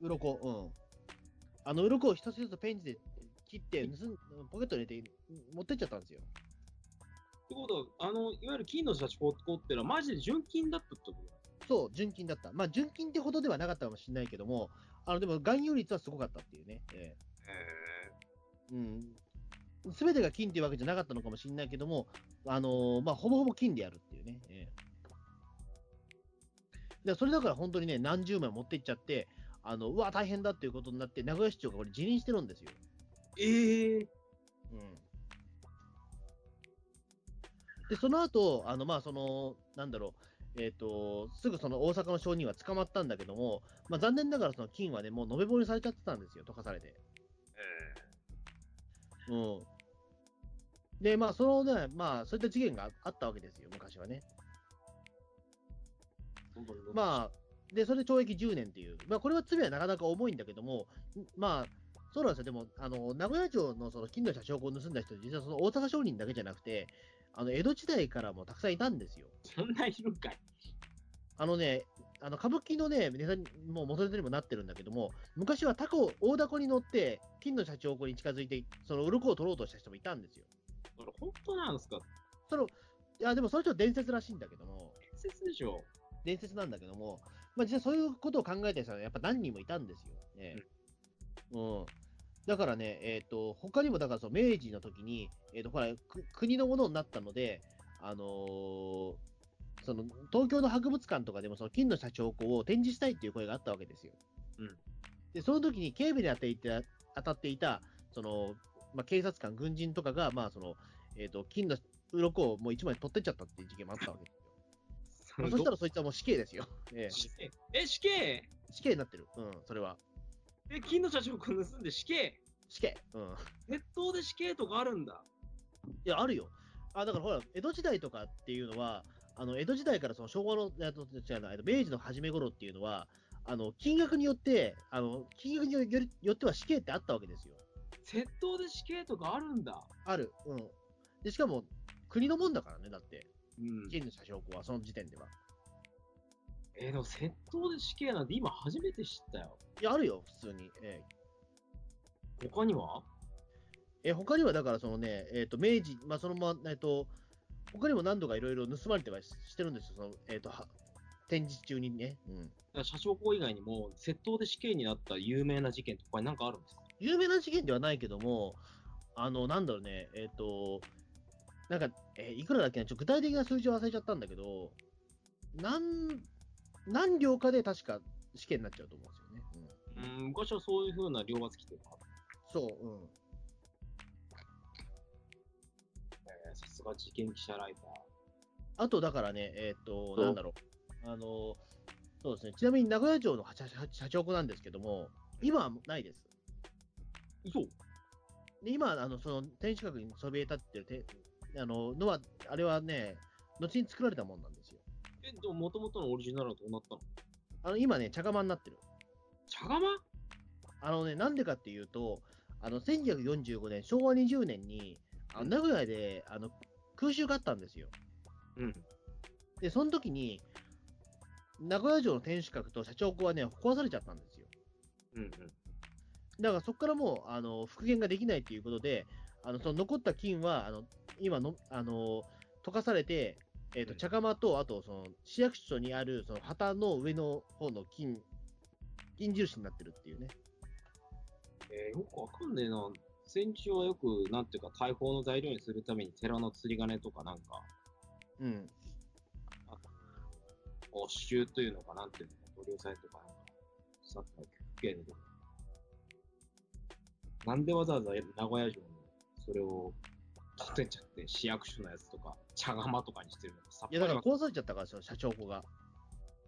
Speaker 2: 鱗、うん。あの鱗を一つずつペンチで切って、盗んポケットに入れて持ってっちゃったんですよ。
Speaker 4: ってことは、あの、いわゆる金の社長ってのはマジで純金だったってこと？
Speaker 2: そう、純金だった。まあ、純金ってほどではなかったかもしれないけども、あのでも含有率はすごかったっていうね。え
Speaker 4: へ
Speaker 2: えうん。すべてが金っていうわけじゃなかったのかもしれないけども、あのーまあ、ほぼほぼ金でやるっていうね。ええでそれだから本当にね、何十枚持ってっちゃって、あのうわ、大変だっていうことになって、名古屋市長がこれ辞任してるんですよ。
Speaker 4: え。ええ
Speaker 2: うん。で、その後、あの、まあ、その、なんだろう、えっ、と、すぐその大阪の商人は捕まったんだけども、まあ、残念ながらその金はね、もう延べ棒にされちゃってたんですよ、溶かされて。うん。で、まあ、そのね、まあ、そういった事件があったわけですよ、昔はね。
Speaker 4: あ、
Speaker 2: まあ、で、それで懲役10年っていう、まあ、これは罪はなかなか重いんだけども、んまあ、そうなんですよ、でも、あの名古屋城のその金の社長を盗んだ人、実はその大阪商人だけじゃなくて、あの江戸時代からもたくさんいたんですよ。
Speaker 4: そんないるんかい。
Speaker 2: あのね、あの歌舞伎のね、ネタにもう元ネタにもなってるんだけども、昔はタコ、大凧に乗って、金の社長に近づいて、その鱗を取ろうとした人もいたんですよ。
Speaker 4: これ本当なんですか？
Speaker 2: そのいや、でもそれちょっと伝説らしいんだけども、
Speaker 4: 伝説でしょ。
Speaker 2: 伝説なんだけども、まあ、実際そういうことを考えてる人はやっぱ何人もいたんですよ。ねうんだからね、えっ、と、他にも、だからその明治の時に、えっ、と、ほら、く国のものになったので、あのーその東京の博物館とかでもその金の社長を展示したいっていう声があったわけですよ。
Speaker 4: うん
Speaker 2: で、その時に警備に当たっていた当たっていた、その、まあ、警察官、軍人とかが、まあ、その、えっ、と、金の鱗をもう一枚取ってっちゃったっていう事件もあったわけですよ。まあそしたらそいつはもう死刑ですよ。ええ
Speaker 4: 死刑？え、死刑？
Speaker 2: 死刑になってる。うん、それは。
Speaker 4: え、金の社長盗んで死刑？
Speaker 2: 死刑。うん。
Speaker 4: 窃盗で死刑とかあるんだ。
Speaker 2: いや、あるよ。あ、だからほら、江戸時代とかっていうのは、あの、江戸時代からその昭和の、えっと違うな、えっと明治の初め頃っていうのは、あの、金額によって、あの、金額によっては死刑ってあったわけですよ。
Speaker 4: 窃盗で死刑とかあるんだ。
Speaker 2: ある。うん。で、しかも、国のもんだからね、だって。
Speaker 4: うん。
Speaker 2: 金の社長は、その時点では。
Speaker 4: えーでも窃盗で死刑なんて今初めて知ったよ。
Speaker 2: いや、あるよ、普通に。ええ
Speaker 4: 他には？
Speaker 2: え他にはだからそのね、えっ、と、明治、まあ、そのまま、えっ、と、他にも何度かいろいろ盗まれてはししてるんですよ、その、えっ、と、は展示中にね。うん。
Speaker 4: だから社長公以外にも窃盗で死刑になった有名な事件とかに何かあるんですか？
Speaker 2: 有名な事件ではないけども、あの、なんだろうね、えっ、と、なんか、えーいくらだっけな、ちょっと具体的な数字を忘れちゃったんだけど、何、何両かで確か死刑になっちゃうと思うんですよね。うん、
Speaker 4: うん、昔はそういう風な両罰規定があっ
Speaker 2: そう、うん。
Speaker 4: たね。さすが事件記者ライター。
Speaker 2: あと、だからね、えっ、と、
Speaker 4: そう
Speaker 2: なんだろう。あの、そうですね。ちなみに名古屋城の社社社長子なんですけども、今はないです。
Speaker 3: 嘘
Speaker 2: で今、あの、その、天守閣にそびえ立ってるて、あの、のは、あれはね、後に作られたもんなんですよ。
Speaker 3: え、でも元々のオリジナルはどうなったの？
Speaker 2: あの、今ね、茶釜になってる。
Speaker 3: 茶釜？
Speaker 2: あのね、なんでかっていうと、あの、1945年、昭和20年に、あの名古屋で、あの、空襲があったんですよ。
Speaker 3: うん。
Speaker 2: で、その時に、名古屋城の天守閣と社長公はね、壊されちゃったんですよ。
Speaker 3: うんうん。
Speaker 2: だからそこからもう、あの、復元ができないということで、あの、その残った金は、あの、今の、あの、溶かされて、えっ、と、
Speaker 3: うん
Speaker 2: 茶釜と、あと、その、市役所にある、その、旗の上の方の金、金印になってるっていうね。
Speaker 3: えーよくわかんねえな。戦中はよく、なんていうか、大砲の材料にするために寺の釣り鐘とかなんか、
Speaker 2: うん。
Speaker 3: お衆というのか、なんていうのか、取り押さえとか、なんか、さっきの県で。なんでわざわざ名古屋城にそれを取ってっちゃって、市役所のやつとか、茶釜とかにしてるのか、さっ
Speaker 2: いや、だから壊されちゃったからですよ、社長公が。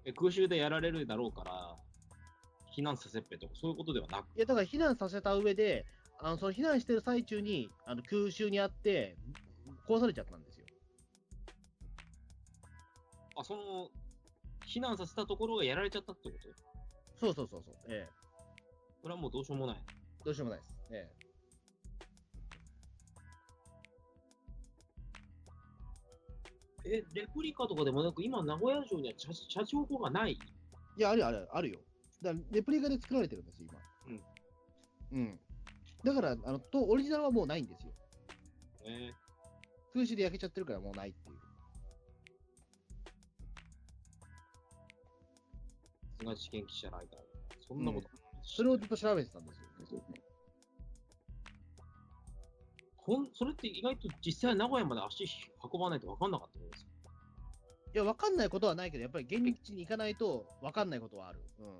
Speaker 3: え空襲でやられるだろうから、避難させっぺとか、そういうことではなく、
Speaker 2: いや、だから避難させた上で、あの、その避難してる最中に、あの、空襲にあって、壊されちゃったんですよ。
Speaker 3: あ、その、避難させたところがやられちゃったってこと？
Speaker 2: そうそうそうそう。ええ。
Speaker 3: それはもうどうしようもない。
Speaker 2: どうしようもないです。え
Speaker 3: え、レプリカとかでもなく、今、名古屋城には社社長庫がない？
Speaker 2: え。いや、あるよあるよあるよ。だから、レプリカで作られてるんですよ、今。うん。うん。だから、あの、と、オリジナルはもうないんですよ。
Speaker 3: ね。
Speaker 2: 空襲で焼けちゃってるからもうないっていう。
Speaker 3: さすが事件記者ライター。そんなこと、
Speaker 2: それをずっと調べてたんですよ。
Speaker 3: ほんそれって意外と実際名古屋まで足運ばないと分かんなかったことですよ。
Speaker 2: いや、わかんないことはないけど、やっぱり現地に行かないとわかんないことはある。うん。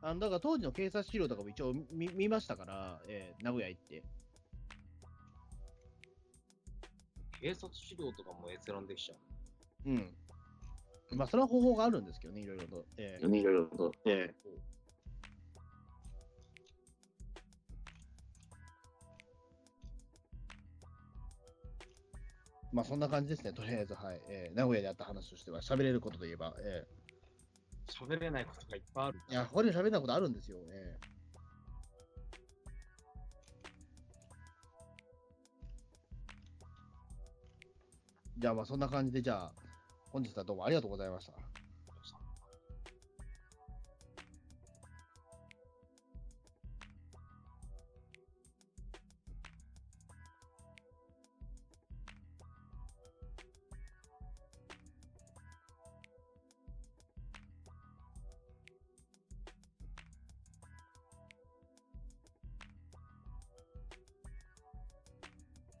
Speaker 2: あのだから当時の警察資料とかも一応見見ましたから、えー名古屋行って。
Speaker 3: 警察資料とかも閲覧できちゃう。
Speaker 2: うん。まあ、それは方法があるんですけどね、いろいろと。ええ
Speaker 6: いろいろと。え
Speaker 2: まあ、そんな感じですね、とりあえず、はい。えー名古屋であった話としては、喋れることといえば、え
Speaker 3: 喋れないことがいっぱいある。
Speaker 2: えいや、他にも喋れないことあるんですよ、ええじゃあ、まあ、そんな感じで、じゃあ、本日はどうもありがとうございました。